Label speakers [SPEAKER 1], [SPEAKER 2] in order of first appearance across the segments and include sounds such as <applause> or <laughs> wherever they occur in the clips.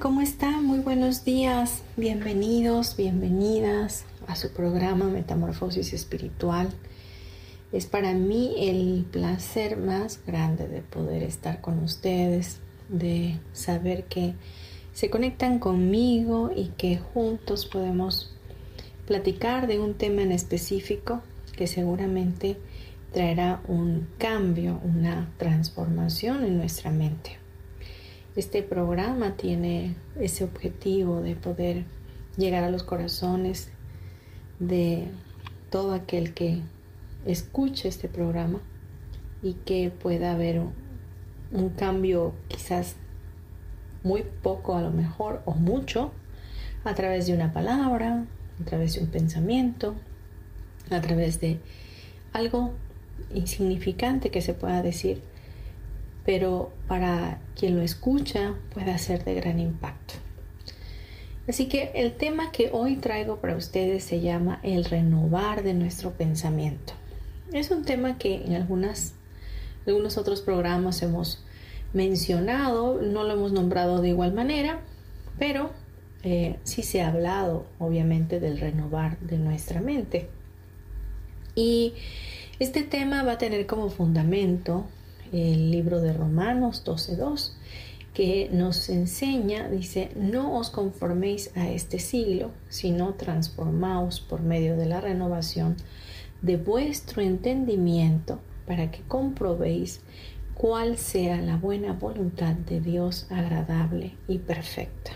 [SPEAKER 1] ¿Cómo están? Muy buenos días. Bienvenidos, bienvenidas a su programa Metamorfosis Espiritual. Es para mí el placer más grande de poder estar con ustedes, de saber que se conectan conmigo y que juntos podemos platicar de un tema en específico que seguramente traerá un cambio, una transformación en nuestra mente. Este programa tiene ese objetivo de poder llegar a los corazones de todo aquel que escuche este programa y que pueda haber un, cambio quizás muy poco a lo mejor o mucho a través de una palabra, a través de un pensamiento, a través de algo insignificante que se pueda decir pero para quien lo escucha puede ser de gran impacto. Así que el tema que hoy traigo para ustedes se llama el renovar de nuestro pensamiento. Es un tema que en algunas, algunos otros programas hemos mencionado, no lo hemos nombrado de igual manera, pero eh, sí se ha hablado obviamente del renovar de nuestra mente. Y este tema va a tener como fundamento el libro de Romanos 12.2, que nos enseña, dice, no os conforméis a este siglo, sino transformaos por medio de la renovación de vuestro entendimiento para que comprobéis cuál sea la buena voluntad de Dios agradable y perfecta.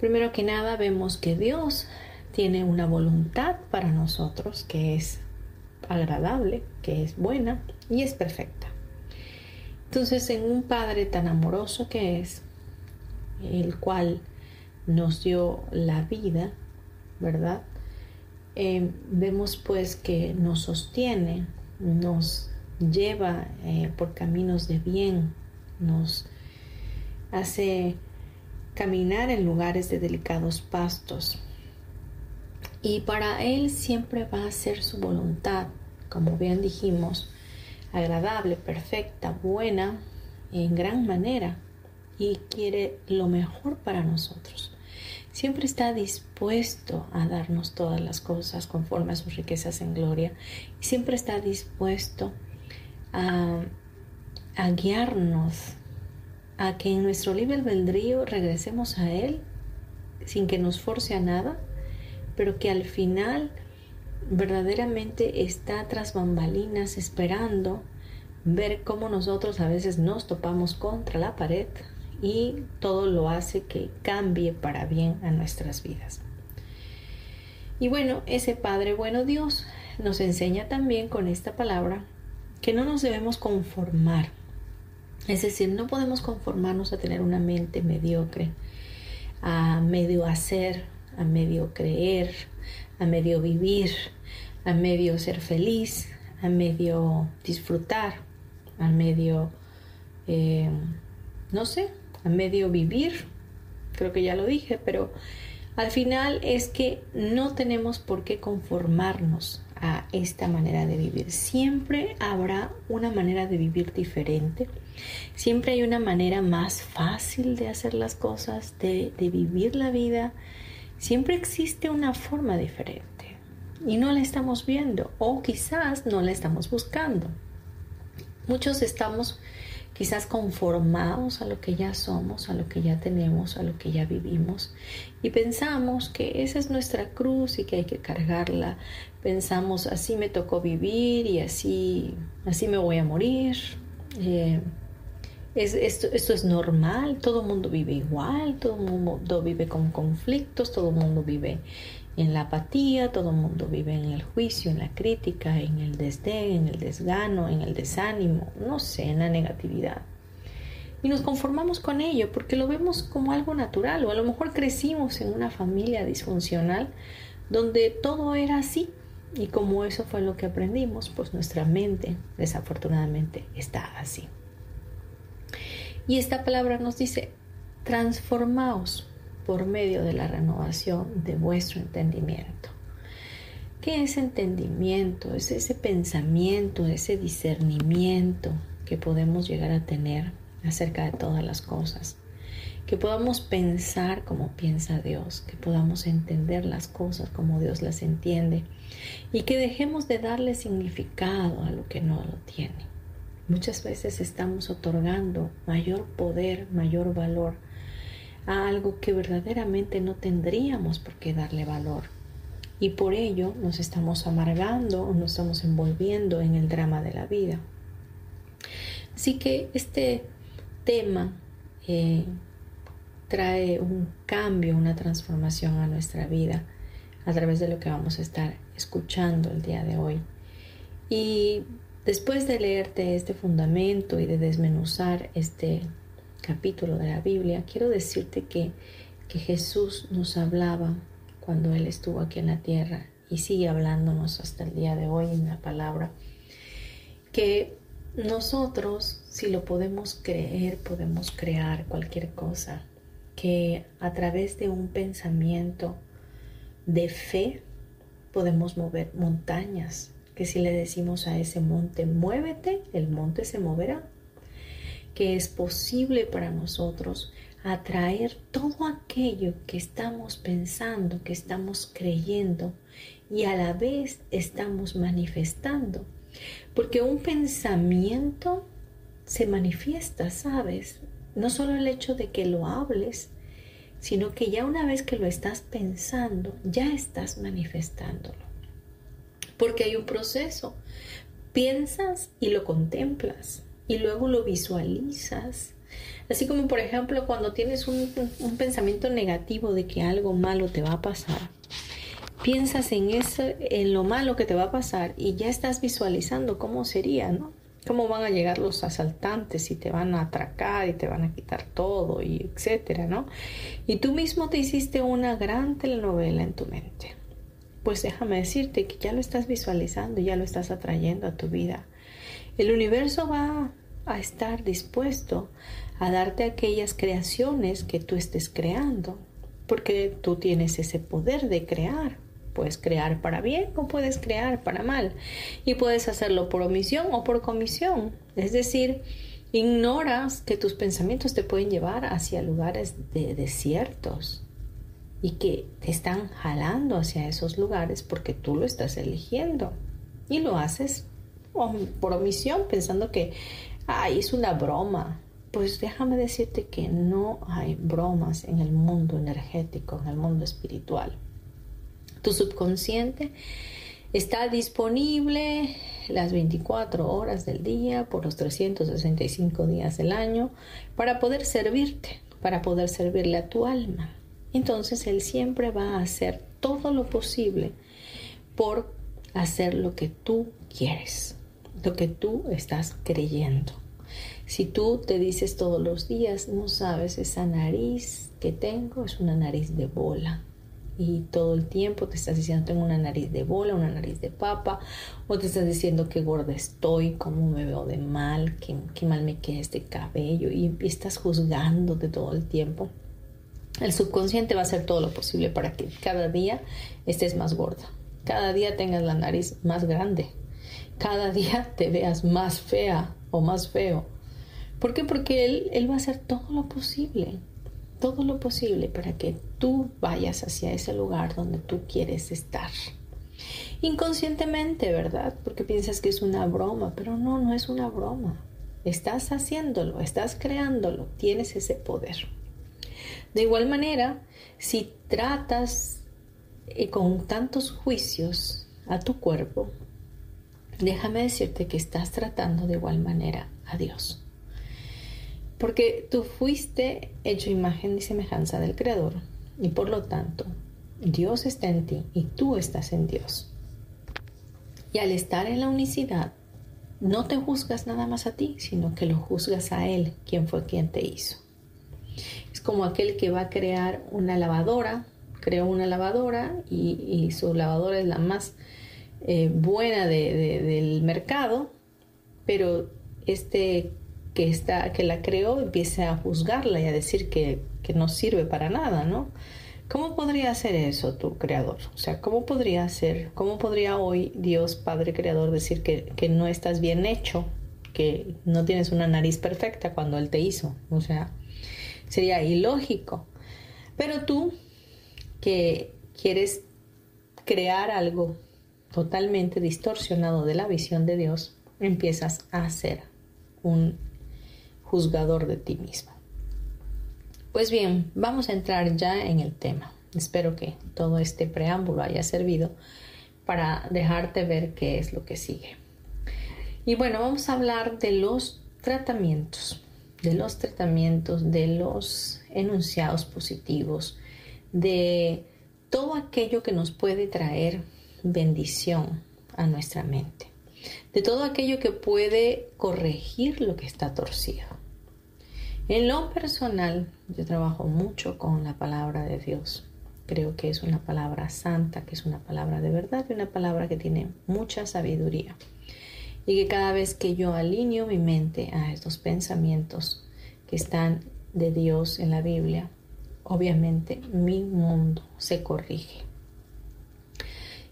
[SPEAKER 1] Primero que nada vemos que Dios tiene una voluntad para nosotros que es agradable, que es buena y es perfecta. Entonces, en un Padre tan amoroso que es, el cual nos dio la vida, ¿verdad? Eh, vemos pues que nos sostiene, nos lleva eh, por caminos de bien, nos hace caminar en lugares de delicados pastos, y para Él siempre va a ser su voluntad, como bien dijimos, agradable, perfecta, buena, en gran manera y quiere lo mejor para nosotros. Siempre está dispuesto a darnos todas las cosas conforme a sus riquezas en gloria y siempre está dispuesto a, a guiarnos a que en nuestro libre albedrío regresemos a Él sin que nos force a nada pero que al final verdaderamente está tras bambalinas esperando ver cómo nosotros a veces nos topamos contra la pared y todo lo hace que cambie para bien a nuestras vidas. Y bueno, ese Padre bueno Dios nos enseña también con esta palabra que no nos debemos conformar. Es decir, no podemos conformarnos a tener una mente mediocre, a medio hacer, a medio creer, a medio vivir, a medio ser feliz, a medio disfrutar, a medio, eh, no sé, a medio vivir, creo que ya lo dije, pero al final es que no tenemos por qué conformarnos a esta manera de vivir. Siempre habrá una manera de vivir diferente. Siempre hay una manera más fácil de hacer las cosas, de, de vivir la vida, Siempre existe una forma diferente y no la estamos viendo o quizás no la estamos buscando. Muchos estamos quizás conformados a lo que ya somos, a lo que ya tenemos, a lo que ya vivimos y pensamos que esa es nuestra cruz y que hay que cargarla. Pensamos así me tocó vivir y así, así me voy a morir. Eh, esto, esto, es normal, todo mundo vive igual, todo mundo vive con conflictos, todo mundo vive en la apatía, todo mundo vive en el juicio, en la crítica, en el desdén, en el desgano, en el desánimo, no sé, en la negatividad. Y nos conformamos con ello porque lo vemos como algo natural o a lo mejor crecimos en una familia disfuncional donde todo era así y como eso fue lo que aprendimos, pues nuestra mente desafortunadamente está así. Y esta palabra nos dice, transformaos por medio de la renovación de vuestro entendimiento. ¿Qué es entendimiento? Es ese pensamiento, ese discernimiento que podemos llegar a tener acerca de todas las cosas. Que podamos pensar como piensa Dios, que podamos entender las cosas como Dios las entiende y que dejemos de darle significado a lo que no lo tiene. Muchas veces estamos otorgando mayor poder, mayor valor a algo que verdaderamente no tendríamos por qué darle valor. Y por ello nos estamos amargando o nos estamos envolviendo en el drama de la vida. Así que este tema eh, trae un cambio, una transformación a nuestra vida a través de lo que vamos a estar escuchando el día de hoy. Y después de leerte este fundamento y de desmenuzar este capítulo de la Biblia, quiero decirte que, que Jesús nos hablaba cuando Él estuvo aquí en la tierra y sigue hablándonos hasta el día de hoy en la palabra, que nosotros, si lo podemos creer, podemos crear cualquier cosa, que a través de un pensamiento de fe podemos mover montañas, que si le decimos a ese monte, muévete, el monte se moverá que es posible para nosotros atraer todo aquello que estamos pensando, que estamos creyendo y a la vez estamos manifestando. Porque un pensamiento se manifiesta, ¿sabes? No solo el hecho de que lo hables, sino que ya una vez que lo estás pensando, ya estás manifestándolo. Porque hay un proceso. Piensas y lo contemplas y luego lo visualizas. Así como por ejemplo cuando tienes un, pensamiento negativo de que algo malo te va a pasar, piensas en eso, en lo malo que te va a pasar y ya estás visualizando cómo sería, ¿no? Cómo van a llegar los asaltantes y te van a atracar y te van a quitar todo y etcétera, ¿no? Y tú mismo te hiciste una gran telenovela en tu mente. Pues déjame decirte que ya lo estás visualizando, ya lo estás atrayendo a tu vida. El universo va a estar dispuesto a darte aquellas creaciones que tú estés creando, porque tú tienes ese poder de crear. Puedes crear para bien o puedes crear para mal. Y puedes hacerlo por omisión o por comisión. Es decir, ignoras que tus pensamientos te pueden llevar hacia lugares de desiertos y que te están jalando hacia esos lugares porque tú lo estás eligiendo. Y lo haces por omisión, pensando que, ay, es una broma. Pues déjame decirte que no hay bromas en el mundo energético, en el mundo espiritual. Tu subconsciente está disponible las 24 horas del día por los 365 días del año para poder servirte, para poder servirle a tu alma. Entonces Él siempre va a hacer todo lo posible por hacer lo que tú quieres lo que tú estás creyendo. Si tú te dices todos los días, no sabes, esa nariz que tengo es una nariz de bola. Y todo el tiempo te estás diciendo, tengo una nariz de bola, una nariz de papa, o te estás diciendo qué gorda estoy, cómo me veo de mal, qué, qué mal me queda este cabello, y estás juzgándote todo el tiempo. El subconsciente va a hacer todo lo posible para que cada día estés más gorda, cada día tengas la nariz más grande, cada día <laughs> te veas más fea o más feo. ¿Por qué? Porque él, él va a hacer todo lo posible, todo lo posible para que tú vayas hacia ese lugar donde tú quieres estar. Inconscientemente, ¿verdad? Porque piensas que es una broma, pero no, no es una broma. estás haciéndolo, estás creándolo, tienes ese poder. De igual manera, si tratas eh, con tantos juicios a tu cuerpo, déjame decirte que estás tratando de igual manera a Dios. Porque tú fuiste hecho imagen y semejanza del Creador y por lo tanto Dios está en ti y tú estás en Dios. Y al estar en la unicidad, no te juzgas nada más a ti, sino que lo juzgas a Él, quien fue quien te hizo. Como aquel que va a crear una lavadora, creó una lavadora y, su lavadora es la más eh, buena del mercado, pero este que, está, que la creó empieza a juzgarla y a decir que, que no sirve para nada, ¿no? ¿Cómo podría hacer eso tu creador? O sea, ¿cómo podría hacer, cómo podría hoy Dios Padre Creador decir que, que, no estás bien hecho, que no tienes una nariz perfecta cuando Él te hizo? O sea, sería ilógico. Pero tú que quieres crear algo totalmente distorsionado de la visión de Dios, empiezas a ser un juzgador de ti mismo. Pues bien, vamos a entrar ya en el tema. Espero que todo este preámbulo haya servido para dejarte ver qué es lo que sigue. Y bueno, vamos a hablar de los tratamientos, de los tratamientos, de los enunciados positivos, de todo aquello que nos puede traer bendición a nuestra mente, de todo aquello que puede corregir lo que está torcido. En lo personal, yo trabajo mucho con la palabra de Dios. Creo que es una palabra santa, que es una palabra de verdad y una palabra que tiene mucha sabiduría. Y que cada vez que yo alineo mi mente a estos pensamientos que están de Dios en la Biblia, obviamente mi mundo se corrige.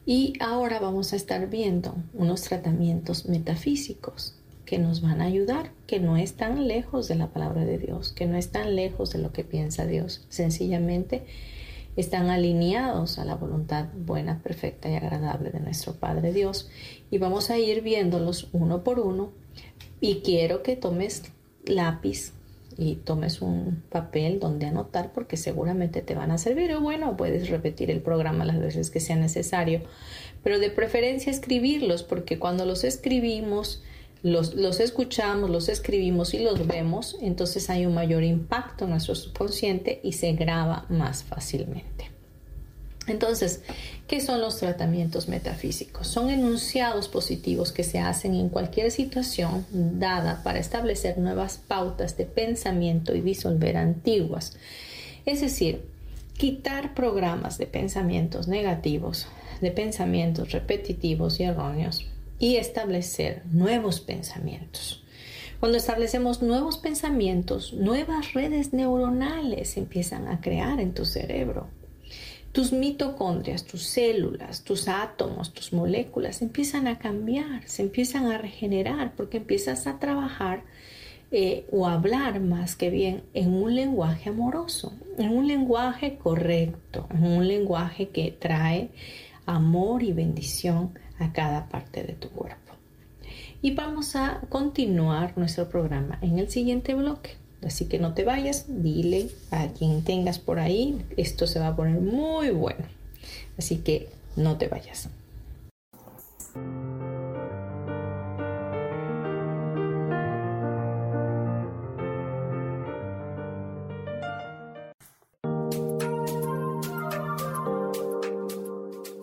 [SPEAKER 1] Y ahora vamos a estar viendo unos tratamientos metafísicos que nos van a ayudar, que no están lejos de la palabra de Dios, que no están lejos de lo que piensa Dios. Sencillamente están alineados a la voluntad buena, perfecta y agradable de nuestro Padre Dios. Y vamos a ir viéndolos uno por uno. Y quiero que tomes lápiz y tomes un papel donde anotar porque seguramente te van a servir o bueno, puedes repetir el programa las veces que sea necesario, pero de preferencia escribirlos porque cuando los escribimos los, escuchamos, los escribimos y los vemos, entonces hay un mayor impacto en nuestro subconsciente y se graba más fácilmente. Entonces, ¿qué son los tratamientos metafísicos? Son enunciados positivos que se hacen en cualquier situación dada para establecer nuevas pautas de pensamiento y disolver antiguas. Es decir, quitar programas de pensamientos negativos, de pensamientos repetitivos y erróneos y establecer nuevos pensamientos. Cuando establecemos nuevos pensamientos, nuevas redes neuronales empiezan a crear en tu cerebro. Tus mitocondrias, tus células, tus átomos, tus moléculas empiezan a cambiar, se empiezan a regenerar porque empiezas a trabajar eh, o hablar más que bien en un lenguaje amoroso, en un lenguaje correcto, en un lenguaje que trae amor y bendición a cada parte de tu cuerpo. Y vamos a continuar nuestro programa en el siguiente bloque. Así que no te vayas, dile a quien tengas por ahí, esto se va a poner muy bueno. Así que no te vayas.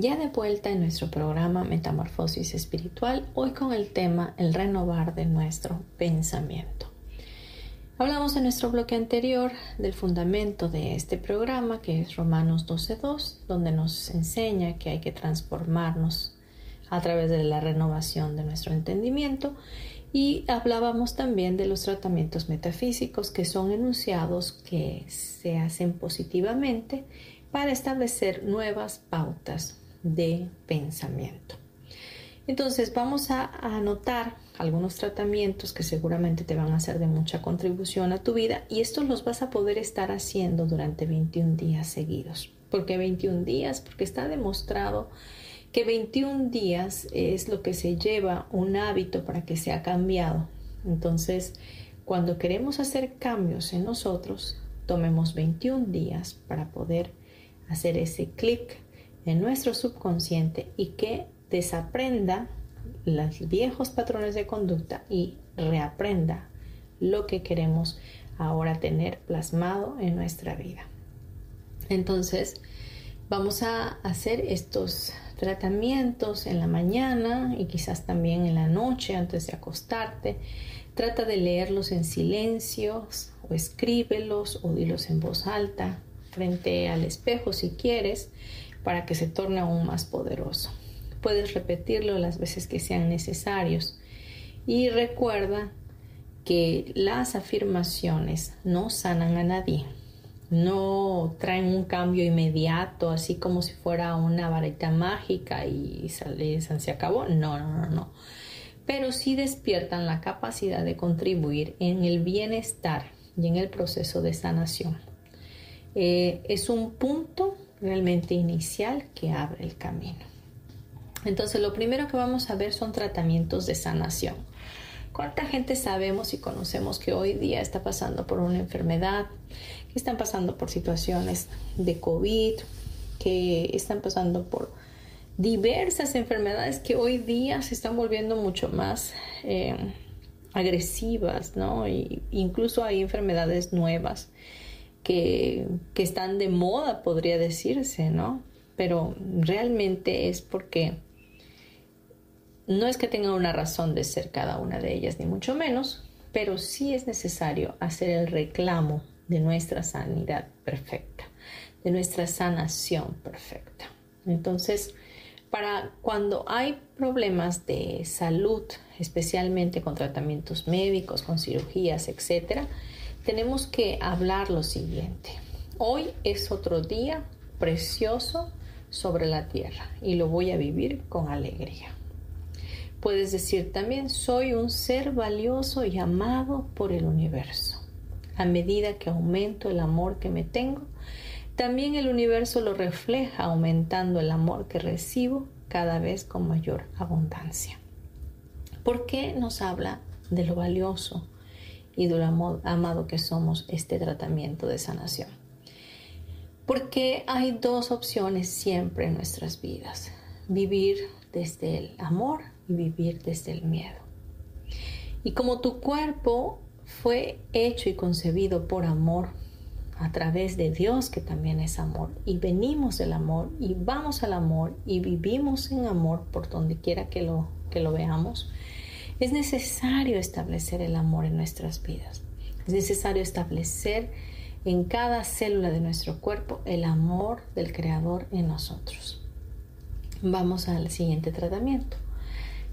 [SPEAKER 1] Ya de vuelta en nuestro programa Metamorfosis Espiritual, hoy con el tema el renovar de nuestro pensamiento. Hablamos en nuestro bloque anterior del fundamento de este programa, que es Romanos 12.2, donde nos enseña que hay que transformarnos a través de la renovación de nuestro entendimiento y hablábamos también de los tratamientos metafísicos que son enunciados que se hacen positivamente para establecer nuevas pautas de pensamiento. Entonces vamos a, anotar algunos tratamientos que seguramente te van a hacer de mucha contribución a tu vida y estos los vas a poder estar haciendo durante 21 días seguidos. ¿Por qué 21 días? Porque está demostrado que 21 días es lo que se lleva un hábito para que sea cambiado. Entonces, cuando queremos hacer cambios en nosotros, tomemos 21 días para poder hacer ese clic en nuestro subconsciente y que desaprenda los viejos patrones de conducta y reaprenda lo que queremos ahora tener plasmado en nuestra vida. Entonces, vamos a hacer estos tratamientos en la mañana y quizás también en la noche antes de acostarte. Trata de leerlos en silencio o escríbelos o dilos en voz alta frente al espejo si quieres para que se torne aún más poderoso. Puedes repetirlo las veces que sean necesarios y recuerda que las afirmaciones no sanan a nadie, no traen un cambio inmediato, así como si fuera una varita mágica y se acabó. No, no, no, no. Pero sí despiertan la capacidad de contribuir en el bienestar y en el proceso de sanación. Eh, es un punto realmente inicial que abre el camino. Entonces, lo primero que vamos a ver son tratamientos de sanación. ¿Cuánta gente sabemos y conocemos que hoy día está pasando por una enfermedad, que están pasando por situaciones de COVID, que están pasando por diversas enfermedades que hoy día se están volviendo mucho más eh, agresivas, ¿no? Y incluso hay enfermedades nuevas que, están de moda, podría decirse, ¿no? Pero realmente es porque no es que tenga una razón de ser cada una de ellas, ni mucho menos, pero sí es necesario hacer el reclamo de nuestra sanidad perfecta, de nuestra sanación perfecta. Entonces, para cuando hay problemas de salud, especialmente con tratamientos médicos, con cirugías, etcétera, tenemos que hablar lo siguiente. Hoy es otro día precioso sobre la tierra y lo voy a vivir con alegría. Puedes decir también, soy un ser valioso y amado por el universo. A medida que aumento el amor que me tengo, también el universo lo refleja aumentando el amor que recibo cada vez con mayor abundancia. ¿Por qué nos habla de lo valioso? Y del amor amado que somos este tratamiento de sanación. Porque hay dos opciones siempre en nuestras vidas. Vivir desde el amor y vivir desde el miedo. Y como tu cuerpo fue hecho y concebido por amor a través de Dios que también es amor y venimos del amor y vamos al amor y vivimos en amor por donde quiera que lo, que lo veamos, es necesario establecer el amor en nuestras vidas. Es necesario establecer en cada célula de nuestro cuerpo el amor del Creador en nosotros. Vamos al siguiente tratamiento.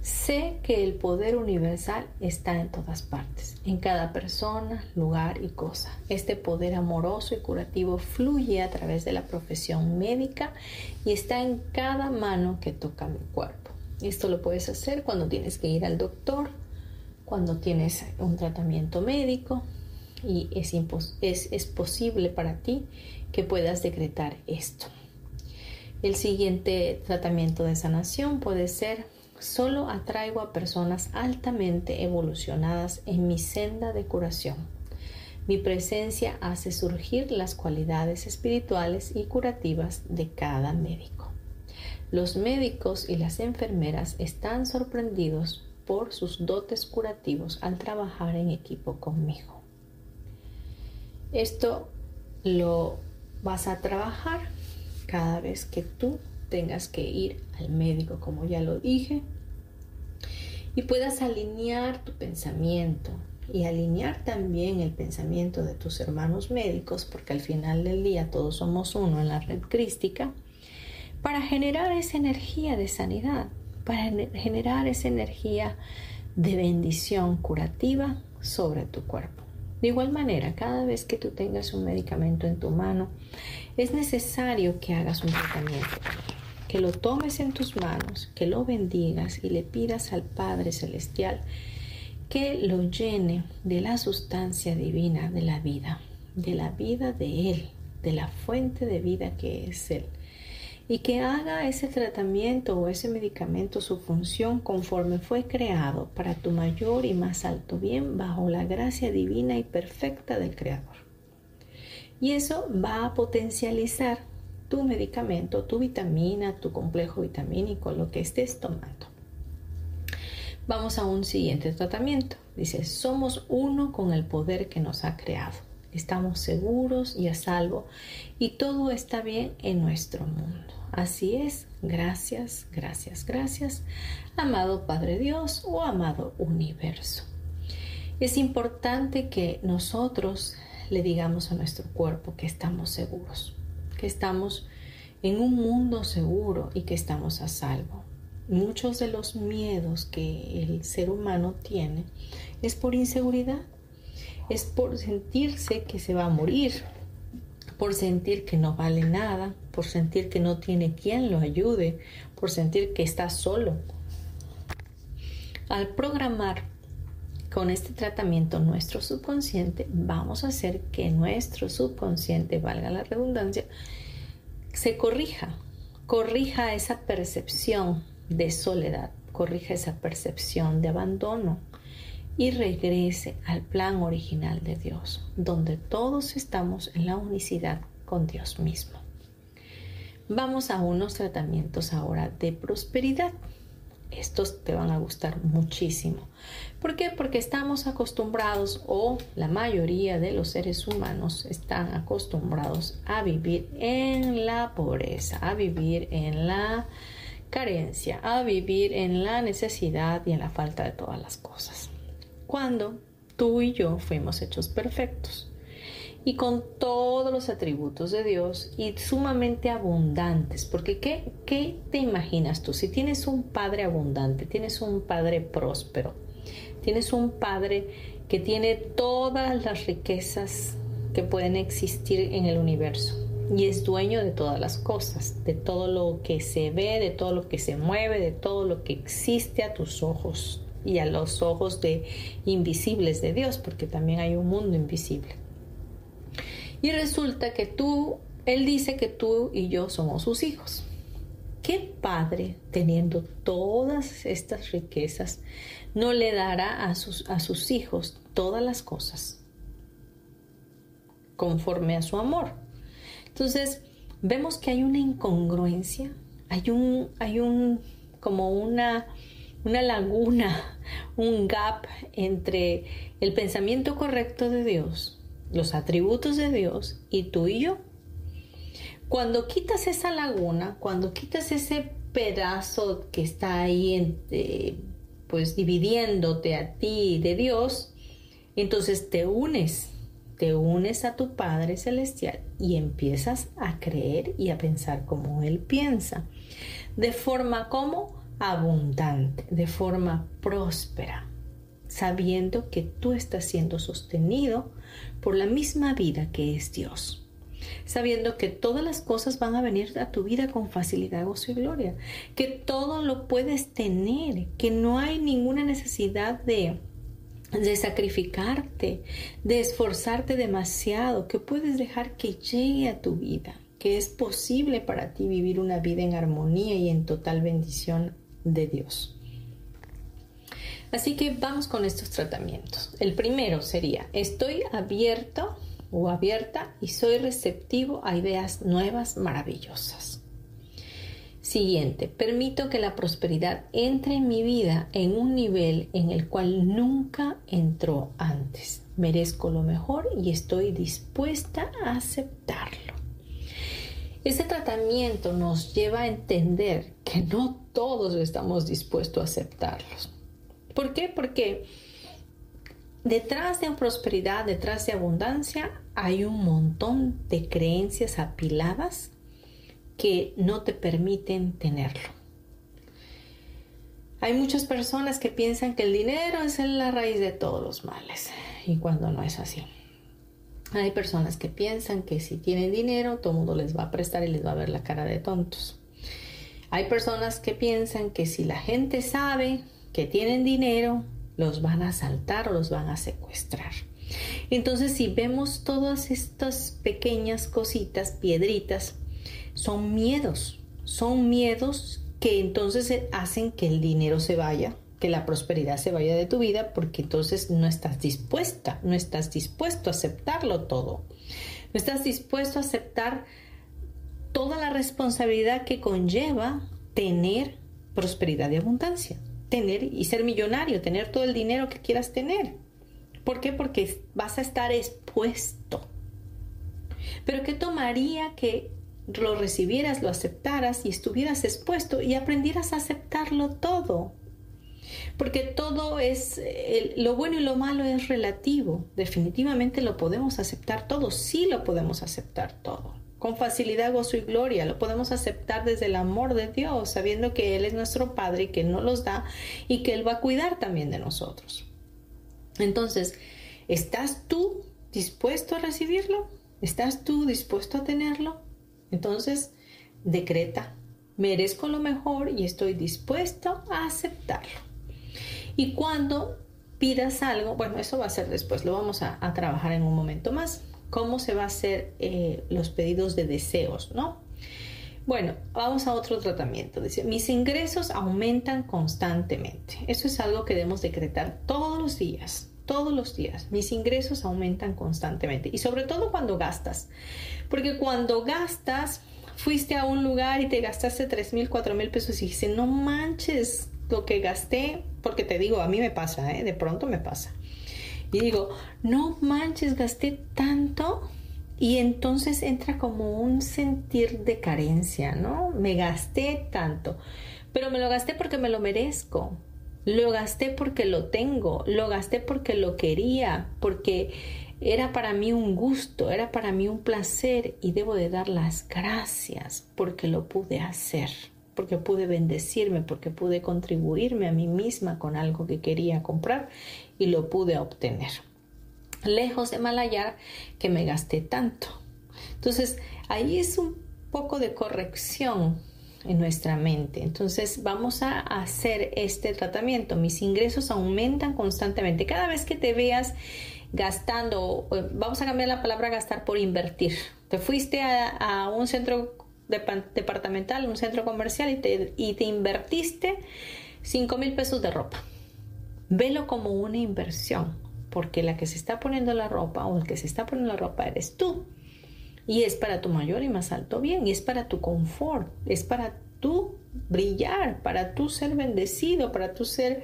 [SPEAKER 1] Sé que el poder universal está en todas partes, en cada persona, lugar y cosa. Este poder amoroso y curativo fluye a través de la profesión médica y está en cada mano que toca mi cuerpo. Esto lo puedes hacer cuando tienes que ir al doctor, cuando tienes un tratamiento médico y es, es, posible para ti que puedas decretar esto. El siguiente tratamiento de sanación puede ser solo atraigo a personas altamente evolucionadas en mi senda de curación. Mi presencia hace surgir las cualidades espirituales y curativas de cada médico. Los médicos y las enfermeras están sorprendidos por sus dotes curativos al trabajar en equipo conmigo. Esto lo vas a trabajar cada vez que tú tengas que ir al médico, como ya lo dije, y puedas alinear tu pensamiento y alinear también el pensamiento de tus hermanos médicos, porque al final del día todos somos uno en la red crística, para generar esa energía de sanidad, para generar esa energía de bendición curativa sobre tu cuerpo. De igual manera, cada vez que tú tengas un medicamento en tu mano, es necesario que hagas un tratamiento, que lo tomes en tus manos, que lo bendigas y le pidas al Padre Celestial que lo llene de la sustancia divina de la vida, de la vida de Él, de la fuente de vida que es Él y que haga ese tratamiento o ese medicamento su función conforme fue creado para tu mayor y más alto bien bajo la gracia divina y perfecta del Creador. Y eso va a potencializar tu medicamento, tu vitamina, tu complejo vitamínico, lo que estés tomando. Vamos a un siguiente tratamiento. Dice, somos uno con el poder que nos ha creado. Estamos seguros y a salvo y todo está bien en nuestro mundo. Así es, gracias, gracias, gracias, amado Padre Dios o amado universo. Es importante que nosotros le digamos a nuestro cuerpo que estamos seguros, que estamos en un mundo seguro y que estamos a salvo. Muchos de los miedos que el ser humano tiene es por inseguridad, es por sentirse que se va a morir, por sentir que no vale nada, por sentir que no tiene quien lo ayude, por sentir que está solo. Al programar con este tratamiento nuestro subconsciente, vamos a hacer que nuestro subconsciente, valga la redundancia, se corrija, corrija esa percepción de soledad, corrija esa percepción de abandono, y regrese al plan original de Dios, donde todos estamos en la unicidad con Dios mismo. Vamos a unos tratamientos ahora de prosperidad. Estos te van a gustar muchísimo. ¿Por qué? Porque estamos acostumbrados o la mayoría de los seres humanos están acostumbrados a vivir en la pobreza, a vivir en la carencia, a vivir en la necesidad y en la falta de todas las cosas cuando tú y yo fuimos hechos perfectos y con todos los atributos de Dios y sumamente abundantes. Porque ¿qué, ¿qué, te imaginas tú? Si tienes un padre abundante, tienes un padre próspero, tienes un padre que tiene todas las riquezas que pueden existir en el universo y es dueño de todas las cosas, de todo lo que se ve, de todo lo que se mueve, de todo lo que existe a tus ojos y a los ojos de invisibles de Dios, porque también hay un mundo invisible. Y resulta que tú, Él dice que tú y yo somos sus hijos. ¿Qué padre, teniendo todas estas riquezas, no le dará a sus, a sus hijos todas las cosas conforme a su amor? Entonces, vemos que hay una incongruencia, hay un, hay un, como una, una laguna, un gap entre el pensamiento correcto de Dios, los atributos de Dios y tú y yo. Cuando quitas esa laguna, cuando quitas ese pedazo que está ahí, eh, pues dividiéndote a ti de Dios, entonces te unes, te unes a tu Padre Celestial y empiezas a creer y a pensar como Él piensa. De forma como abundante, de forma próspera, sabiendo que tú estás siendo sostenido por la misma vida que es Dios, sabiendo que todas las cosas van a venir a tu vida con facilidad, gozo y gloria, que todo lo puedes tener, que no hay ninguna necesidad de de sacrificarte, de esforzarte demasiado, que puedes dejar que llegue a tu vida, que es posible para ti vivir una vida en armonía y en total bendición de Dios. Así que vamos con estos tratamientos. El primero sería, estoy abierto o abierta y soy receptivo a ideas nuevas, maravillosas. Siguiente, permito que la prosperidad entre en mi vida en un nivel en el cual nunca entró antes. Merezco lo mejor y estoy dispuesta a aceptarlo. Ese tratamiento nos lleva a entender que no todos estamos dispuestos a aceptarlos. ¿Por qué? Porque detrás de prosperidad, detrás de abundancia, hay un montón de creencias apiladas que no te permiten tenerlo. Hay muchas personas que piensan que el dinero es la raíz de todos los males y cuando no es así. Hay personas que piensan que si tienen dinero todo el mundo les va a prestar y les va a ver la cara de tontos. Hay personas que piensan que si la gente sabe que tienen dinero, los van a asaltar o los van a secuestrar. Entonces, si vemos todas estas pequeñas cositas, piedritas, son miedos, son miedos que entonces hacen que el dinero se vaya, que la prosperidad se vaya de tu vida, porque entonces no estás dispuesta, no estás dispuesto a aceptarlo todo. No estás dispuesto a aceptar toda la responsabilidad que conlleva tener prosperidad y abundancia, tener y ser millonario, tener todo el dinero que quieras tener. ¿Por qué? Porque vas a estar expuesto. Pero ¿qué tomaría que lo recibieras, lo aceptaras y estuvieras expuesto y aprendieras a aceptarlo todo. Porque todo es, lo bueno y lo malo es relativo. Definitivamente lo podemos aceptar todo, sí lo podemos aceptar todo. Con facilidad, gozo y gloria, lo podemos aceptar desde el amor de Dios, sabiendo que Él es nuestro Padre y que Él nos los da y que Él va a cuidar también de nosotros. Entonces, ¿estás tú dispuesto a recibirlo? ¿Estás tú dispuesto a tenerlo? Entonces, decreta, merezco lo mejor y estoy dispuesto a aceptarlo. Y cuando pidas algo, bueno, eso va a ser después, lo vamos a, trabajar en un momento más. ¿Cómo se va a hacer eh, los pedidos de deseos, no? Bueno, vamos a otro tratamiento. Dice, mis ingresos aumentan constantemente. Eso es algo que debemos decretar todos los días todos los días. Mis ingresos aumentan constantemente y sobre todo cuando gastas. Porque cuando gastas, fuiste a un lugar y te gastaste 3 mil, 4 mil pesos y dices, no manches lo que gasté, porque te digo, a mí me pasa, ¿eh? de pronto me pasa. Y digo, no manches, gasté tanto. Y entonces entra como un sentir de carencia, ¿no? Me gasté tanto, pero me lo gasté porque me lo merezco, lo gasté porque lo tengo, lo gasté porque lo quería, porque era para mí un gusto, era para mí un placer y debo de dar las gracias porque lo pude hacer, porque pude bendecirme, porque pude contribuirme a mí misma con algo que quería comprar y lo pude obtener. Lejos de malayar que me gasté tanto. Entonces, ahí es un poco de corrección en nuestra mente. Entonces vamos a hacer este tratamiento. Mis ingresos aumentan constantemente. Cada vez que te veas gastando, vamos a cambiar la palabra gastar por invertir. Te fuiste a, un centro departamental, un centro comercial y te, y te invertiste 5 mil pesos de ropa. Velo como una inversión, porque la que se está poniendo la ropa o el que se está poniendo la ropa eres tú. Y es para tu mayor y más alto bien, y es para tu confort, es para tú brillar, para tú ser bendecido, para tú ser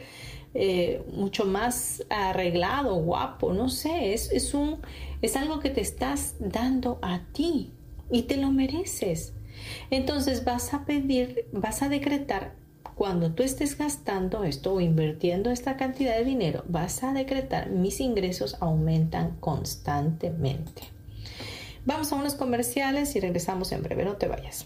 [SPEAKER 1] eh, mucho más arreglado, guapo, no sé, es, es, un, es algo que te estás dando a ti y te lo mereces. Entonces vas a pedir, vas a decretar, cuando tú estés gastando esto o invirtiendo esta cantidad de dinero, vas a decretar, mis ingresos aumentan constantemente. Vamos a unos comerciales y regresamos en breve, no te vayas.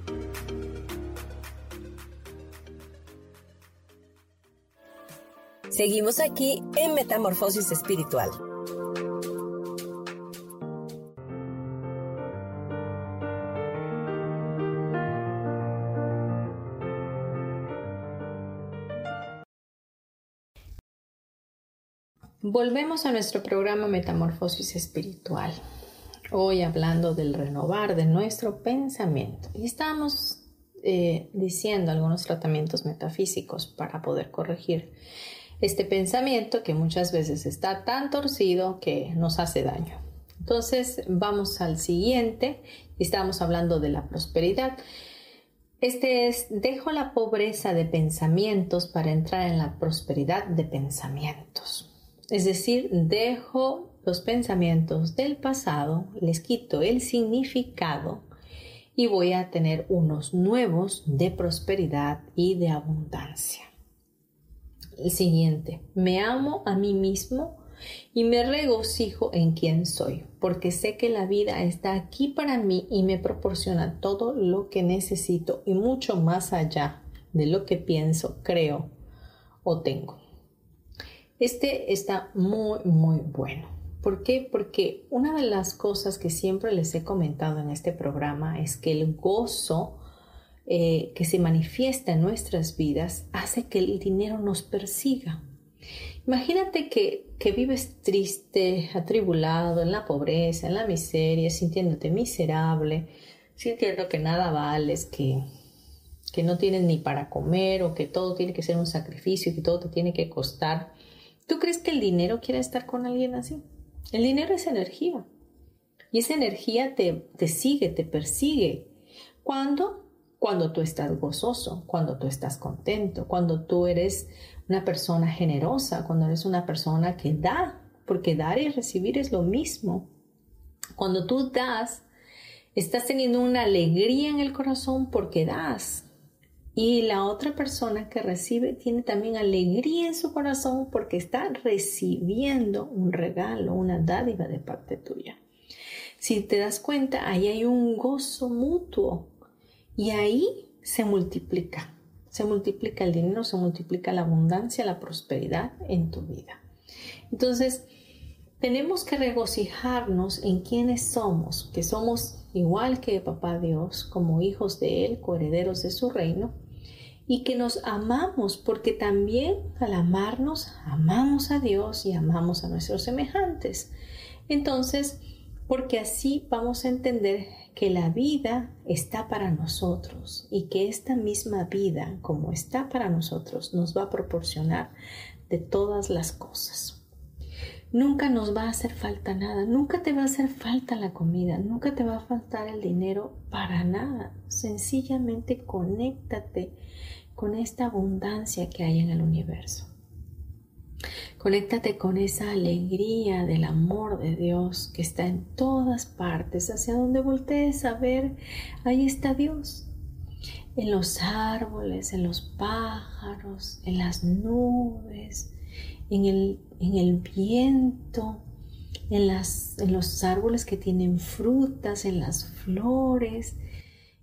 [SPEAKER 2] Seguimos aquí en Metamorfosis Espiritual.
[SPEAKER 1] Volvemos a nuestro programa Metamorfosis Espiritual. Hoy hablando del renovar de nuestro pensamiento. Y estamos eh, diciendo algunos tratamientos metafísicos para poder corregir este pensamiento que muchas veces está tan torcido que nos hace daño. Entonces vamos al siguiente. Estamos hablando de la prosperidad. Este es, dejo la pobreza de pensamientos para entrar en la prosperidad de pensamientos. Es decir, dejo los pensamientos del pasado, les quito el significado y voy a tener unos nuevos de prosperidad y de abundancia. El siguiente, me amo a mí mismo y me regocijo en quien soy, porque sé que la vida está aquí para mí y me proporciona todo lo que necesito y mucho más allá de lo que pienso, creo o tengo. Este está muy, muy bueno. ¿Por qué? Porque una de las cosas que siempre les he comentado en este programa es que el gozo eh, que se manifiesta en nuestras vidas hace que el dinero nos persiga. Imagínate que, que, vives triste, atribulado, en la pobreza, en la miseria, sintiéndote miserable, sintiendo que nada vales, que, que no tienes ni para comer o que todo tiene que ser un sacrificio que todo te tiene que costar. ¿Tú crees que el dinero quiere estar con alguien así? El dinero es energía. Y esa energía te, te sigue, te persigue. ¿Cuándo? Cuando tú estás gozoso, cuando tú estás contento, cuando tú eres una persona generosa, cuando eres una persona que da, porque dar y recibir es lo mismo. Cuando tú das, estás teniendo una alegría en el corazón porque das. Y la otra persona que recibe tiene también alegría en su corazón porque está recibiendo un regalo, una dádiva de parte tuya. Si te das cuenta, ahí hay un gozo mutuo y ahí se multiplica. Se multiplica el dinero, se multiplica la abundancia, la prosperidad en tu vida. Entonces, tenemos que regocijarnos en quienes somos, que somos igual que Papá Dios, como hijos de Él, coherederos de su reino, y que nos amamos, porque también al amarnos, amamos a Dios y amamos a nuestros semejantes. Entonces, porque así vamos a entender que la vida está para nosotros y que esta misma vida, como está para nosotros, nos va a proporcionar de todas las cosas. Nunca nos va a hacer falta nada, nunca te va a hacer falta la comida, nunca te va a faltar el dinero para nada. Sencillamente conéctate con esta abundancia que hay en el universo. Conéctate con esa alegría del amor de Dios que está en todas partes, hacia donde voltees a ver, ahí está Dios. En los árboles, en los pájaros, en las nubes, en el, en el viento, en, las, en los árboles que tienen frutas, en las flores,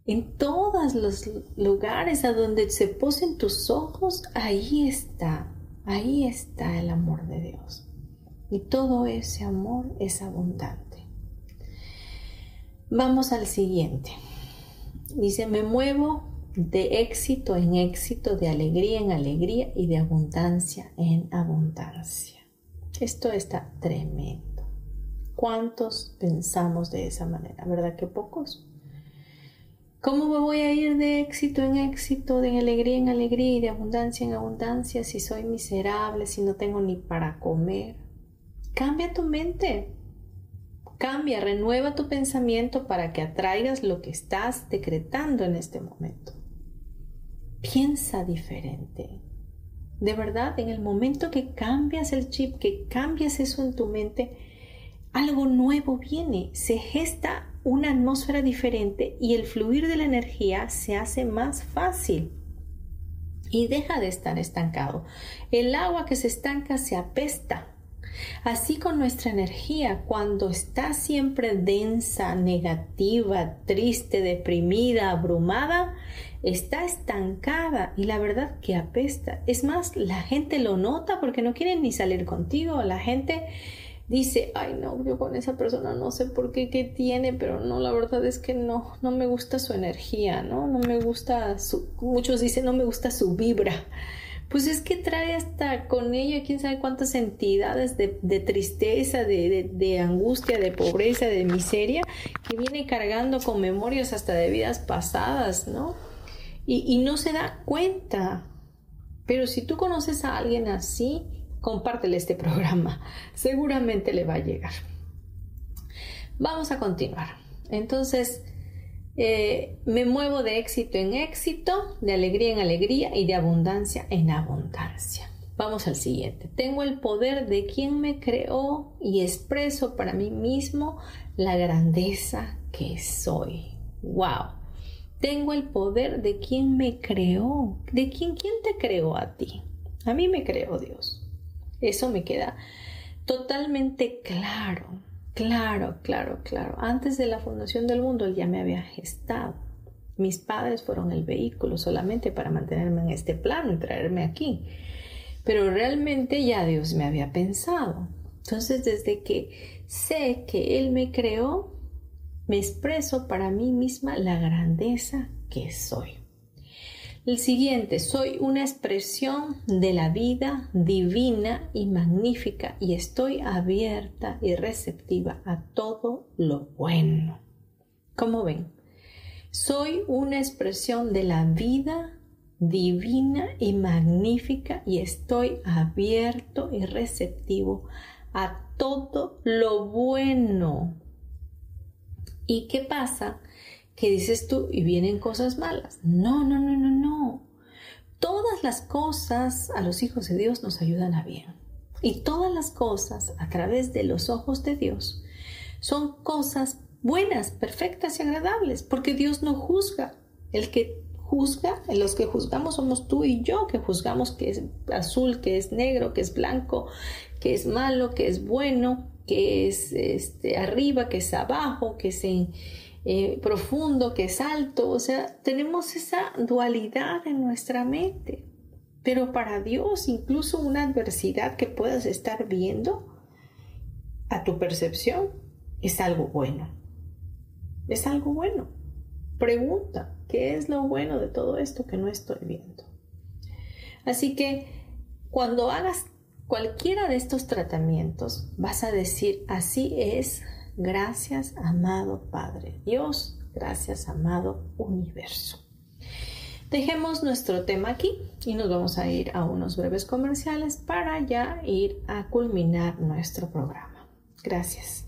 [SPEAKER 1] en todos los lugares a donde se posen tus ojos, ahí está, ahí está el amor de Dios. Y todo ese amor es abundante. Vamos al siguiente. Dice, me muevo de éxito en éxito, de alegría en alegría y de abundancia en abundancia. Esto está tremendo. ¿Cuántos pensamos de esa manera? ¿Verdad que pocos? ¿Cómo me voy a ir de éxito en éxito, de alegría en alegría y de abundancia en abundancia si soy miserable, si no tengo ni para comer? Cambia tu mente. Cambia, renueva tu pensamiento para que atraigas lo que estás decretando en este momento. Piensa diferente. De verdad, en el momento que cambias el chip, que cambias eso en tu mente, algo nuevo viene, se gesta una atmósfera diferente y el fluir de la energía se hace más fácil y deja de estar estancado. El agua que se estanca se apesta. Así con nuestra energía, cuando está siempre densa, negativa, triste, deprimida, abrumada, está estancada y la verdad que apesta. Es más, la gente lo nota porque no quieren ni salir contigo. La gente dice, ay no, yo con esa persona no sé por qué, qué tiene, pero no, la verdad es que no, no me gusta su energía, ¿no? No me gusta su, muchos dicen, no me gusta su vibra. Pues es que trae hasta con ella quién sabe cuántas entidades de, tristeza, de, de, angustia, de pobreza, de miseria, que viene cargando con memorias hasta de vidas pasadas, ¿no? y, no se da cuenta. Pero si tú conoces a alguien así, compártele este programa. Seguramente le va a llegar. Vamos a continuar. Entonces, eh, me muevo de éxito en éxito, de alegría en alegría y de abundancia en abundancia. Vamos al siguiente. Tengo el poder de quien me creó y expreso para mí mismo la grandeza que soy. ¡Wow! Tengo el poder de quien me creó. ¿De quién, quién te creó a ti? A mí me creó Dios. Eso me queda totalmente claro, claro, claro, claro. Antes de la fundación del mundo Él ya me había gestado. Mis padres fueron el vehículo solamente para mantenerme en este plano y traerme aquí. Pero realmente ya Dios me había pensado. Entonces, desde que sé que Él me creó, me expreso para mí misma la grandeza que soy. El siguiente, soy una expresión de la vida divina y magnífica y estoy abierta y receptiva a todo lo bueno. ¿Cómo ven? Soy una expresión de la vida divina y magnífica y estoy abierto y receptivo a todo lo bueno ¿Y qué pasa? Que dices tú y vienen cosas malas. No, no, no, no, no. Todas las cosas a los hijos de Dios nos ayudan a bien. Y todas las cosas a través de los ojos de Dios son cosas buenas, perfectas y agradables, porque Dios no juzga. El que juzga, los que juzgamos somos tú y yo, que juzgamos que es azul, que es negro, que es blanco, que es malo, que es bueno, que es este, arriba, que es abajo, que es eh, profundo, que es alto. O sea, tenemos esa dualidad en nuestra mente. Pero para Dios, incluso una adversidad que puedas estar viendo a tu percepción es algo bueno. Es algo bueno. Pregunta, ¿qué es lo bueno de todo esto que no estoy viendo? Así que cuando hagas cualquiera de estos tratamientos vas a decir, así es, gracias amado Padre Dios, gracias amado universo. Dejemos nuestro tema aquí y nos vamos a ir a unos breves comerciales para ya ir a culminar nuestro programa. Gracias.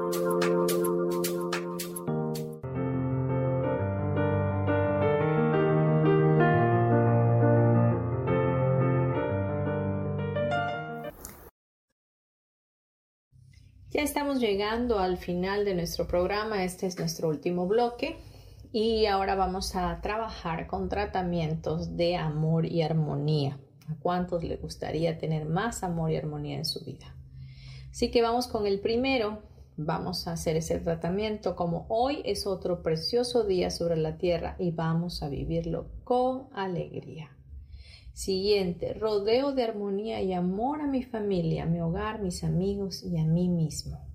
[SPEAKER 1] Llegando al final de nuestro programa, este es nuestro último bloque y ahora vamos a trabajar con tratamientos de amor y armonía. ¿A cuántos les gustaría tener más amor y armonía en su vida? Así que vamos con el primero. Vamos a hacer ese tratamiento como hoy es otro precioso día sobre la tierra y vamos a vivirlo con alegría. Siguiente, rodeo de armonía y amor a mi familia, a mi hogar, mis amigos y a mí mismo.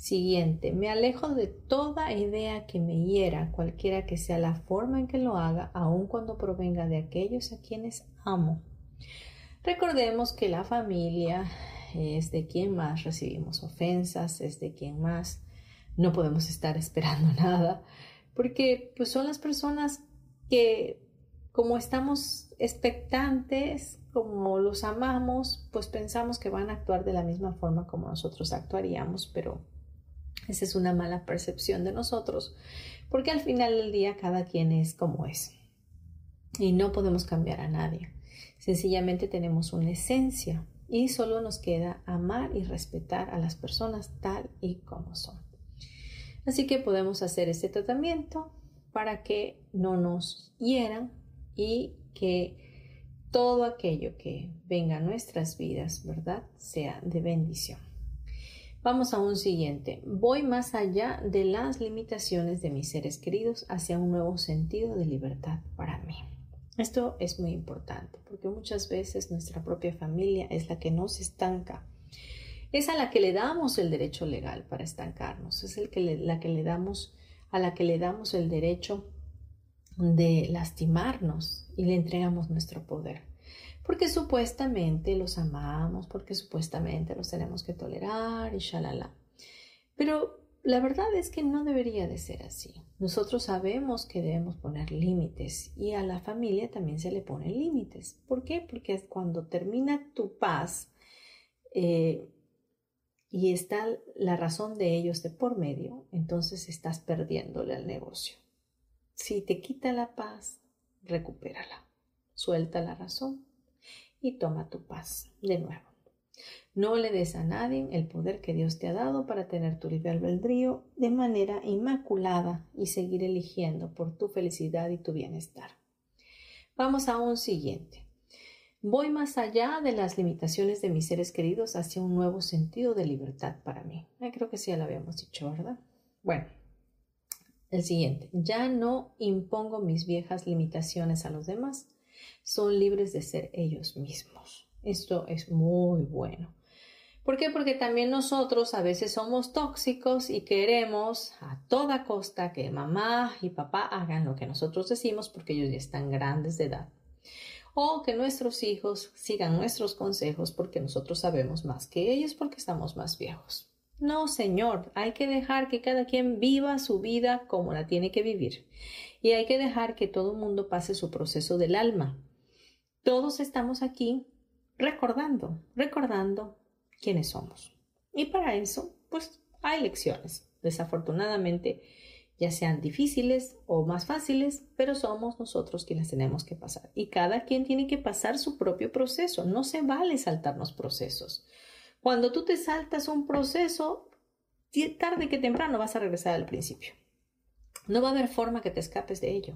[SPEAKER 1] Siguiente, me alejo de toda idea que me hiera, cualquiera que sea la forma en que lo haga, aun cuando provenga de aquellos a quienes amo. Recordemos que la familia es de quien más recibimos ofensas, es de quien más no podemos estar esperando <laughs> nada, porque pues son las personas que como estamos expectantes, como los amamos, pues pensamos que van a actuar de la misma forma como nosotros actuaríamos, pero esa es una mala percepción de nosotros, porque al final del día cada quien es como es y no podemos cambiar a nadie. Sencillamente tenemos una esencia y solo nos queda amar y respetar a las personas tal y como son. Así que podemos hacer este tratamiento para que no nos hieran y que todo aquello que venga a nuestras vidas, ¿verdad?, sea de bendición. Vamos a un siguiente. Voy más allá de las limitaciones de mis seres queridos hacia un nuevo sentido de libertad para mí. Esto es muy importante porque muchas veces nuestra propia familia es la que nos estanca. Es a la que le damos el derecho legal para estancarnos, es la que le damos a la que le damos el derecho de lastimarnos y le entregamos nuestro poder. Porque supuestamente los amamos, porque supuestamente los tenemos que tolerar y shalala. Pero la verdad es que no debería de ser así. Nosotros sabemos que debemos poner límites y a la familia también se le ponen límites. ¿Por qué? Porque cuando termina tu paz eh, y está la razón de ellos de por medio, entonces estás perdiéndole al negocio. Si te quita la paz, recupérala. Suelta la razón y toma tu paz de nuevo. No le des a nadie el poder que Dios te ha dado para tener tu libre albedrío de manera inmaculada y seguir eligiendo por tu felicidad y tu bienestar. Vamos a un siguiente. Voy más allá de las limitaciones de mis seres queridos hacia un nuevo sentido de libertad para mí. creo que sí ya lo habíamos dicho, ¿verdad? Bueno, el siguiente. Ya no impongo mis viejas limitaciones a los demás. Son libres de ser ellos mismos. Esto es muy bueno. ¿Por qué? Porque también nosotros a veces somos tóxicos y queremos a toda costa que mamá y papá hagan lo que nosotros decimos porque ellos ya están grandes de edad. O que nuestros hijos sigan nuestros consejos porque nosotros sabemos más que ellos porque estamos más viejos. No, señor, hay que dejar que cada quien viva su vida como la tiene que vivir. Y hay que dejar que todo el mundo pase su proceso del alma. Todos estamos aquí recordando, recordando quiénes somos. Y para eso, pues hay lecciones. Desafortunadamente, ya sean difíciles o más fáciles, pero somos nosotros quienes tenemos que pasar. Y cada quien tiene que pasar su propio proceso. No se vale saltarnos procesos. Cuando tú te saltas un proceso, tarde que temprano vas a regresar al principio. No va a haber forma que te escapes de ello.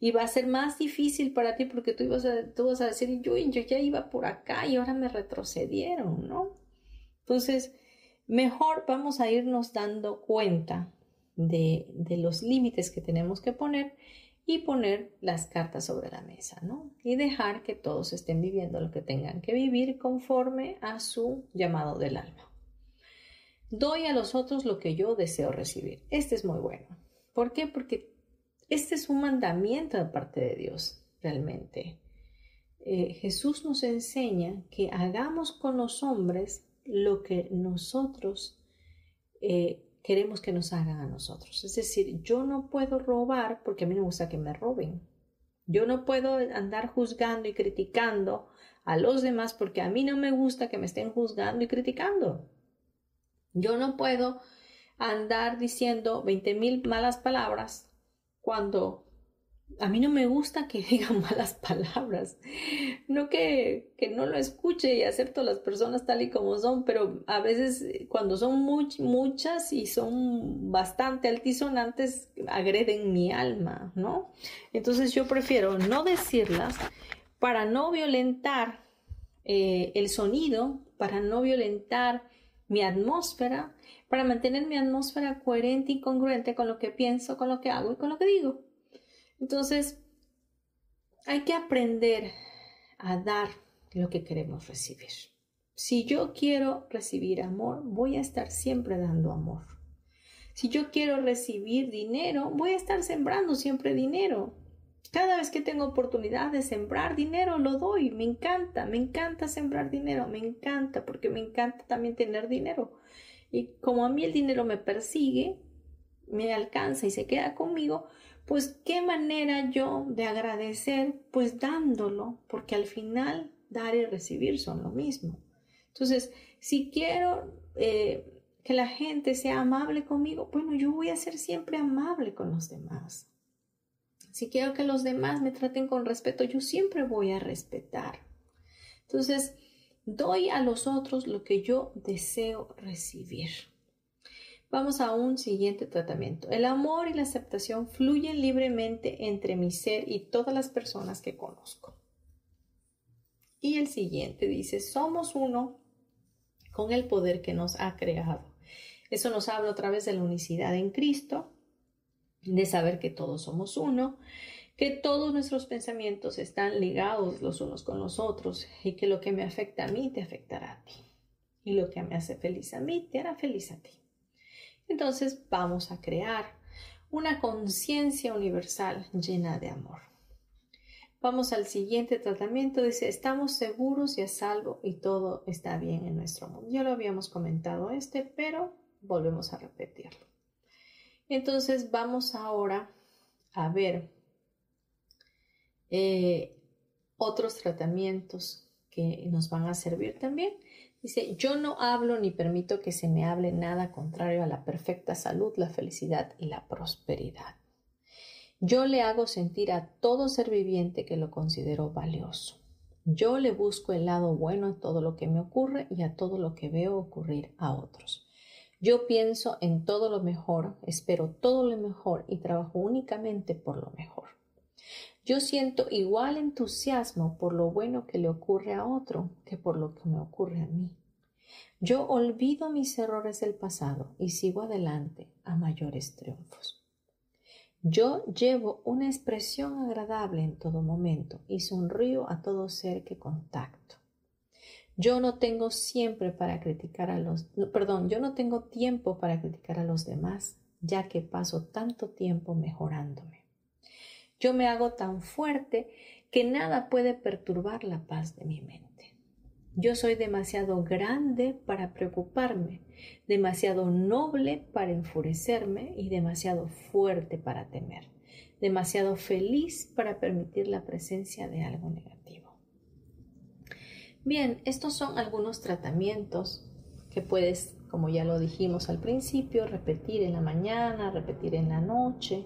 [SPEAKER 1] Y va a ser más difícil para ti porque tú, ibas tú vas a decir, yo, yo ya iba por acá y ahora me retrocedieron, ¿no? Entonces, mejor vamos a irnos dando cuenta de, de los límites que tenemos que poner y poner las cartas sobre la mesa, ¿no? Y dejar que todos estén viviendo lo que tengan que vivir conforme a su llamado del alma. Doy a los otros lo que yo deseo recibir. Este es muy bueno. ¿Por qué? Porque este es un mandamiento de parte de Dios, realmente. Eh, Jesús nos enseña que hagamos con los hombres lo que nosotros eh, queremos que nos hagan a nosotros. Es decir, yo no puedo robar porque a mí me gusta que me roben. Yo no puedo andar juzgando y criticando a los demás porque a mí no me gusta que me estén juzgando y criticando. Yo no puedo andar diciendo veinte mil malas palabras cuando a mí no me gusta que <laughs> digan malas palabras. No que, que, no lo escuche y acepto a las personas tal y como son, pero a veces cuando son muchas y son bastante altisonantes, agreden mi alma, ¿no? Entonces yo prefiero no decirlas para no violentar eh, el sonido, para no violentar mi atmósfera, para mantener mi atmósfera coherente y congruente con lo que pienso, con lo que hago y con lo que digo. Entonces, hay que aprender a dar lo que queremos recibir. Si yo quiero recibir amor, voy a estar siempre dando amor. Si yo quiero recibir dinero, voy a estar sembrando siempre dinero. Cada vez que tengo oportunidad de sembrar dinero, lo doy. Me encanta, me encanta sembrar dinero, me encanta porque me encanta también tener dinero. Y como a mí el dinero me persigue, me alcanza y se queda conmigo, pues qué manera yo de agradecer, pues dándolo, porque al final dar y recibir son lo mismo. Entonces, si quiero eh, que la gente sea amable conmigo, bueno, yo voy a ser siempre amable con los demás. Si quiero que los demás me traten con respeto, yo siempre voy a respetar. Entonces, doy a los otros lo que yo deseo recibir. Vamos a un siguiente tratamiento. El amor y la aceptación fluyen libremente entre mi ser y todas las personas que conozco. Y el siguiente dice, somos uno con el poder que nos ha creado. Eso nos habla otra vez de la unicidad en Cristo, de saber que todos somos uno, que todos nuestros pensamientos están ligados los unos con los otros y que lo que me afecta a mí te afectará a ti. Y lo que me hace feliz a mí te hará feliz a ti. Entonces vamos a crear una conciencia universal llena de amor. Vamos al siguiente tratamiento. Dice, estamos seguros y a salvo y todo está bien en nuestro mundo. Ya lo habíamos comentado este, pero volvemos a repetirlo. Entonces vamos ahora a ver eh, otros tratamientos que nos van a servir también. Dice, yo no hablo ni permito que se me hable nada contrario a la perfecta salud, la felicidad y la prosperidad. Yo le hago sentir a todo ser viviente que lo considero valioso. Yo le busco el lado bueno a todo lo que me ocurre y a todo lo que veo ocurrir a otros. Yo pienso en todo lo mejor, espero todo lo mejor y trabajo únicamente por lo mejor. Yo siento igual entusiasmo por lo bueno que le ocurre a otro que por lo que me ocurre a mí. Yo olvido mis errores del pasado y sigo adelante a mayores triunfos. Yo llevo una expresión agradable en todo momento y sonrío a todo ser que contacto. Yo no tengo siempre para criticar a los, perdón, yo no tengo tiempo para criticar a los demás, ya que paso tanto tiempo mejorándome. Yo me hago tan fuerte que nada puede perturbar la paz de mi mente. Yo soy demasiado grande para preocuparme, demasiado noble para enfurecerme y demasiado fuerte para temer, demasiado feliz para permitir la presencia de algo negativo. Bien, estos son algunos tratamientos que puedes, como ya lo dijimos al principio, repetir en la mañana, repetir en la noche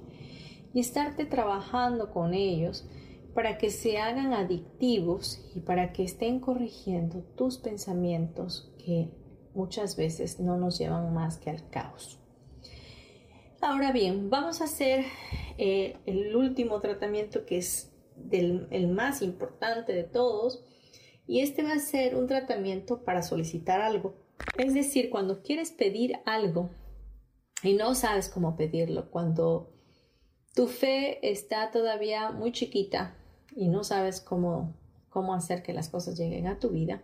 [SPEAKER 1] y estarte trabajando con ellos para que se hagan adictivos y para que estén corrigiendo tus pensamientos que muchas veces no nos llevan más que al caos. Ahora bien, vamos a hacer eh, el último tratamiento que es el más importante de todos y este va a ser un tratamiento para solicitar algo. Es decir, cuando quieres pedir algo y no sabes cómo pedirlo, cuando tu fe está todavía muy chiquita y no sabes cómo, cómo hacer que las cosas lleguen a tu vida,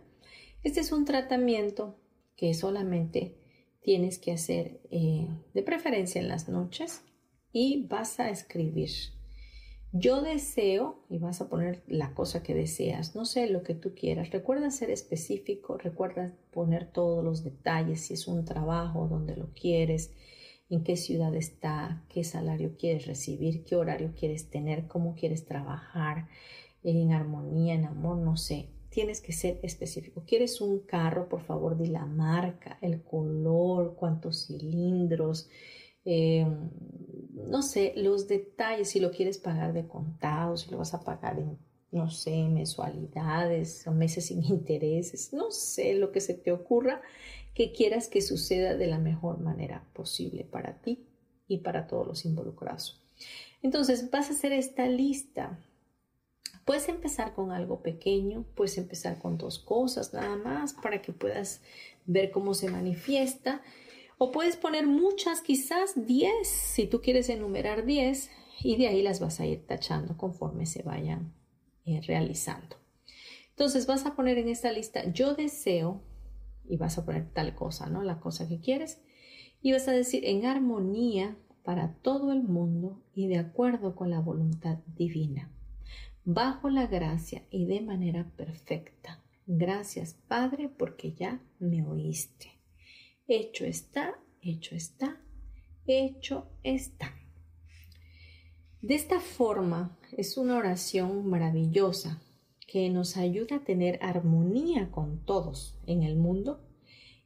[SPEAKER 1] este es un tratamiento que solamente tienes que hacer eh, de preferencia en las noches y vas a escribir. Yo deseo, y vas a poner la cosa que deseas, no sé lo que tú quieras. Recuerda ser específico, recuerda poner todos los detalles, si es un trabajo donde lo quieres, en qué ciudad está, qué salario quieres recibir, qué horario quieres tener, cómo quieres trabajar, en armonía, en amor, no sé. tienes que ser específico. ¿Quieres un carro? Por favor, di la marca, el color, cuántos cilindros, eh, no sé, los detalles, si lo quieres pagar de contado, si lo vas a pagar en, no sé, mensualidades o meses sin <laughs> intereses, no sé, lo que se te ocurra que quieras que suceda de la mejor manera posible para ti y para todos los involucrados. Entonces, vas a hacer esta lista. Puedes empezar con algo pequeño, puedes empezar con dos cosas nada más para que puedas ver cómo se manifiesta o puedes poner muchas, quizás 10, si tú quieres enumerar 10, y de ahí las vas a ir tachando conforme se vayan eh, realizando. Entonces vas a poner en esta lista, yo deseo, y vas a poner tal cosa, ¿no? La cosa que quieres, y vas a decir en armonía para todo el mundo y de acuerdo con la voluntad divina, bajo la gracia y de manera perfecta. Gracias, Padre, porque ya me oíste. Hecho está, hecho está, hecho está. De esta forma es una oración maravillosa que nos ayuda a tener armonía con todos en el mundo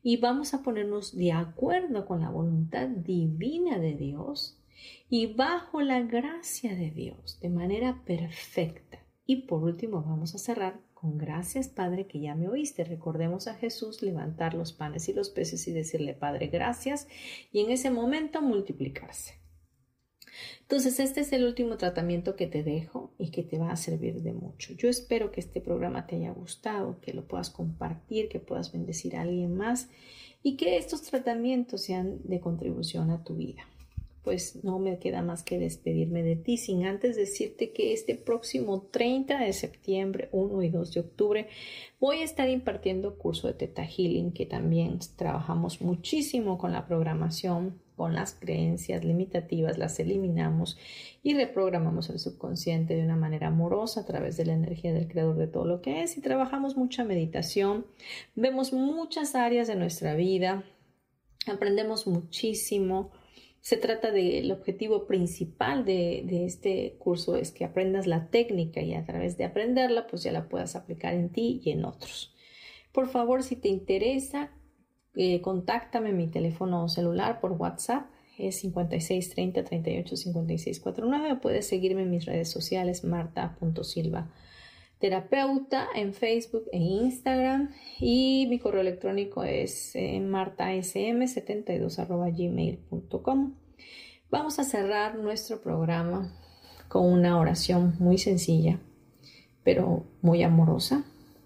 [SPEAKER 1] y vamos a ponernos de acuerdo con la voluntad divina de Dios y bajo la gracia de Dios de manera perfecta. Y por último vamos a cerrar con gracias, Padre, que ya me oíste. Recordemos a Jesús levantar los panes y los peces y decirle, Padre, gracias, y en ese momento multiplicarse. Entonces, este es el último tratamiento que te dejo y que te va a servir de mucho. Yo espero que este programa te haya gustado, que lo puedas compartir, que puedas bendecir a alguien más y que estos tratamientos sean de contribución a tu vida pues no me queda más que despedirme de ti sin antes decirte que este próximo 30 de septiembre, 1 y 2 de octubre, voy a estar impartiendo curso de Teta Healing, que también trabajamos muchísimo con la programación, con las creencias limitativas, las eliminamos y reprogramamos el subconsciente de una manera amorosa a través de la energía del creador de todo lo que es y trabajamos mucha meditación, vemos muchas áreas de nuestra vida, aprendemos muchísimo se trata del objetivo principal de, este curso es que aprendas la técnica y a través de aprenderla pues ya la puedas aplicar en ti y en otros. Por favor, si te interesa, eh, contáctame en mi teléfono celular por WhatsApp es 56 30 38 56 49 puedes seguirme en mis redes sociales marta.silva terapeuta en Facebook e Instagram y mi correo electrónico es eh, martasm72 gmail.com. Vamos a cerrar nuestro programa con una oración muy sencilla, pero muy amorosa,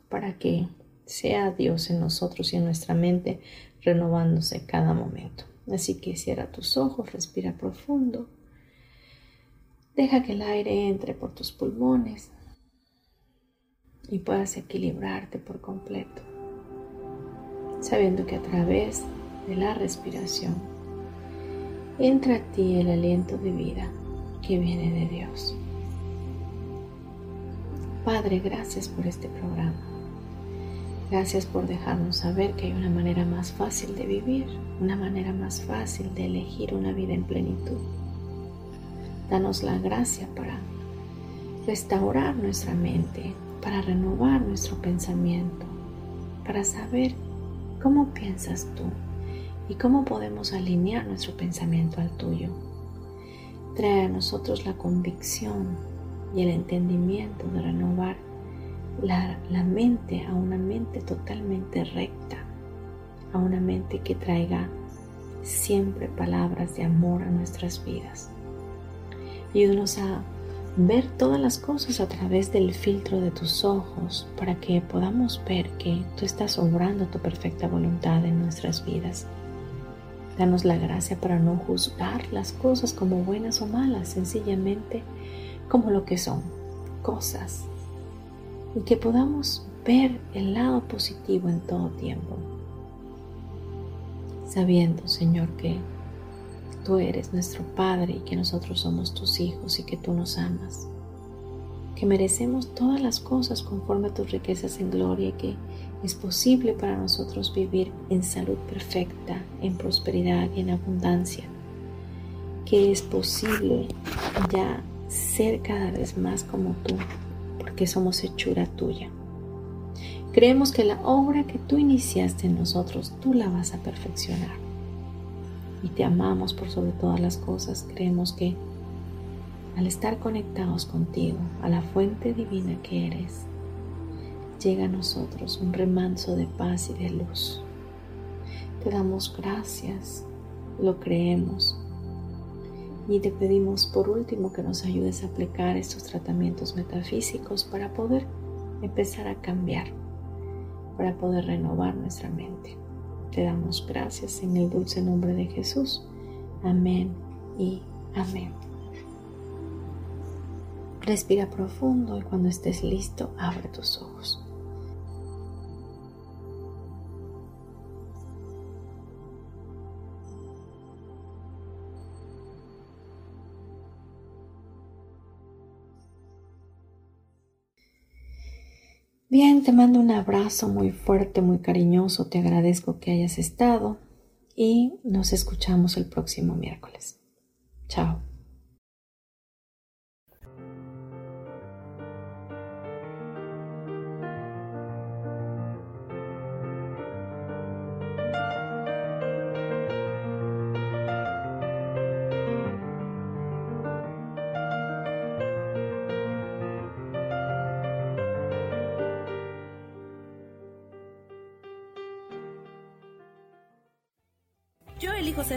[SPEAKER 1] para que sea Dios en nosotros y en nuestra mente renovándose cada momento. Así que cierra tus ojos, respira profundo, deja que el aire entre por tus pulmones y puedas equilibrarte por completo, sabiendo que a través de la respiración entra a ti el aliento de vida que viene de Dios. Padre, gracias por este programa. Gracias por dejarnos saber que hay una manera más fácil de vivir, una manera más fácil de elegir una vida en plenitud. Danos la gracia para restaurar nuestra mente, para renovar nuestro pensamiento, para saber cómo piensas tú y cómo podemos alinear nuestro pensamiento al tuyo. Trae a nosotros la convicción y el entendimiento de renovar la, la, mente a una mente totalmente recta, a una mente que traiga siempre palabras de amor a nuestras vidas. Ayúdanos a ver todas las cosas a través del filtro de tus ojos para que podamos ver que tú estás obrando tu perfecta voluntad en nuestras vidas. Danos la gracia para no juzgar las cosas como buenas o malas, sencillamente como lo que son, cosas. Y que podamos ver el lado positivo en todo tiempo. Sabiendo, Señor, que tú eres nuestro Padre y que nosotros somos tus hijos y que tú nos amas. Que merecemos todas las cosas conforme a tus riquezas en gloria y que es posible para nosotros vivir en salud perfecta, en prosperidad y en abundancia. Que es posible ya ser cada vez más como tú, porque somos hechura tuya. Creemos que la obra que tú iniciaste en nosotros, tú la vas a perfeccionar. Y te amamos por sobre todas las cosas. Creemos que al estar conectados contigo, a la fuente divina que eres, llega a nosotros un remanso de paz y de luz. Te damos gracias, lo creemos y te pedimos por último que nos ayudes a aplicar estos tratamientos metafísicos para poder empezar a cambiar, para poder renovar nuestra mente. Te damos gracias en el dulce nombre de Jesús. Amén y amén. Respira profundo y cuando estés listo, abre tus ojos. Bien, te mando un abrazo muy fuerte, muy cariñoso. Te agradezco que hayas estado y nos escuchamos el próximo miércoles. Chao.